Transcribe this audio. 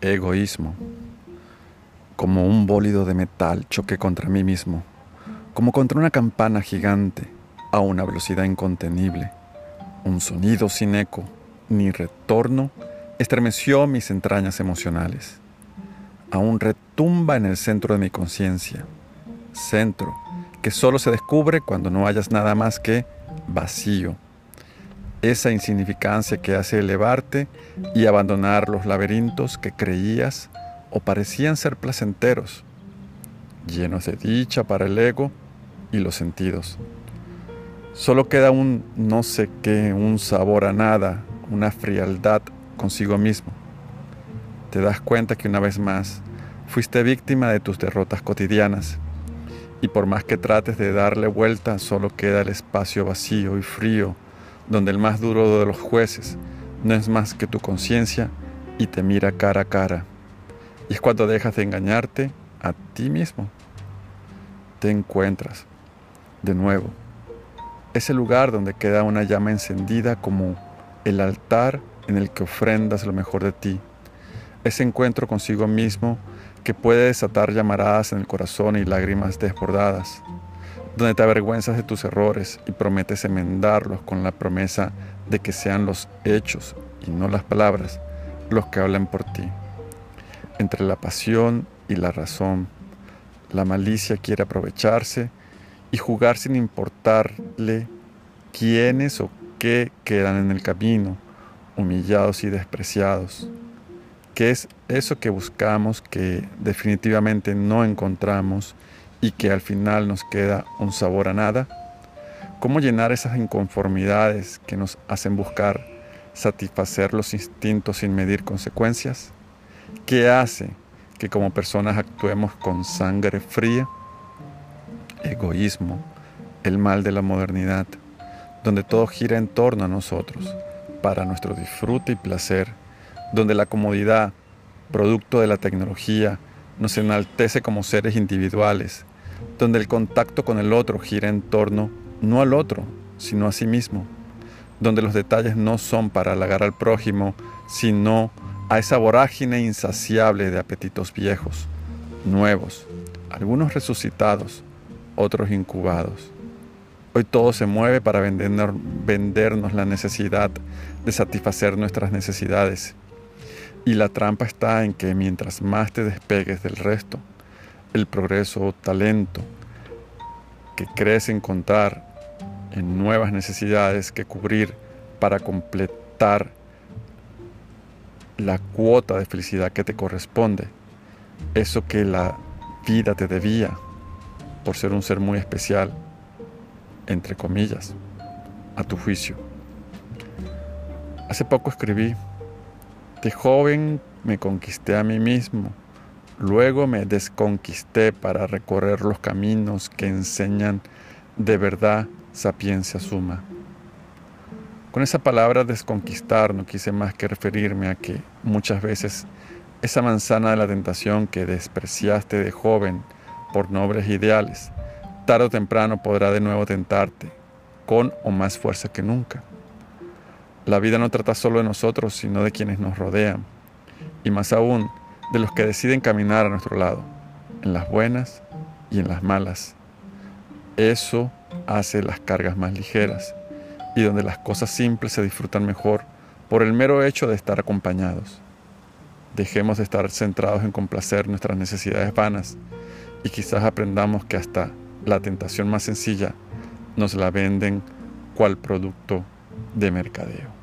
Egoísmo. Como un bólido de metal choqué contra mí mismo, como contra una campana gigante a una velocidad incontenible. Un sonido sin eco ni retorno estremeció mis entrañas emocionales. Aún retumba en el centro de mi conciencia, centro que solo se descubre cuando no hayas nada más que vacío esa insignificancia que hace elevarte y abandonar los laberintos que creías o parecían ser placenteros, llenos de dicha para el ego y los sentidos. Solo queda un no sé qué, un sabor a nada, una frialdad consigo mismo. Te das cuenta que una vez más fuiste víctima de tus derrotas cotidianas y por más que trates de darle vuelta, solo queda el espacio vacío y frío donde el más duro de los jueces no es más que tu conciencia y te mira cara a cara. Y es cuando dejas de engañarte a ti mismo. Te encuentras de nuevo. Ese lugar donde queda una llama encendida como el altar en el que ofrendas lo mejor de ti. Ese encuentro consigo mismo que puede desatar llamaradas en el corazón y lágrimas desbordadas donde te avergüenzas de tus errores y prometes enmendarlos con la promesa de que sean los hechos y no las palabras los que hablen por ti. Entre la pasión y la razón, la malicia quiere aprovecharse y jugar sin importarle quiénes o qué quedan en el camino, humillados y despreciados. ¿Qué es eso que buscamos que definitivamente no encontramos? Y que al final nos queda un sabor a nada? ¿Cómo llenar esas inconformidades que nos hacen buscar satisfacer los instintos sin medir consecuencias? ¿Qué hace que como personas actuemos con sangre fría? Egoísmo, el mal de la modernidad, donde todo gira en torno a nosotros, para nuestro disfrute y placer, donde la comodidad, producto de la tecnología, nos enaltece como seres individuales, donde el contacto con el otro gira en torno no al otro, sino a sí mismo, donde los detalles no son para halagar al prójimo, sino a esa vorágine insaciable de apetitos viejos, nuevos, algunos resucitados, otros incubados. Hoy todo se mueve para vendernos, la necesidad de satisfacer nuestras necesidades. Y la trampa está en que mientras más te despegues del resto, el progreso o talento que crees encontrar en nuevas necesidades que cubrir para completar la cuota de felicidad que te corresponde, eso que la vida te debía por ser un ser muy especial, entre comillas, a tu juicio. Hace poco escribí, de joven me conquisté a mí mismo Luego me desconquisté para recorrer los caminos que enseñan de verdad sapiencia suma. Con esa palabra desconquistar no quise más que referirme a que muchas veces esa manzana de la tentación que despreciaste de joven por nobles ideales, tarde o temprano podrá de nuevo tentarte, con o más fuerza que nunca. La vida no trata solo de nosotros, sino de quienes nos rodean, y más aún, de los que deciden caminar a nuestro lado, en las buenas y en las malas. Eso hace las cargas más ligeras y donde las cosas simples se disfrutan mejor por el mero hecho de estar acompañados. Dejemos de estar centrados en complacer nuestras necesidades vanas y quizás aprendamos que hasta la tentación más sencilla nos la venden cual producto de mercadeo.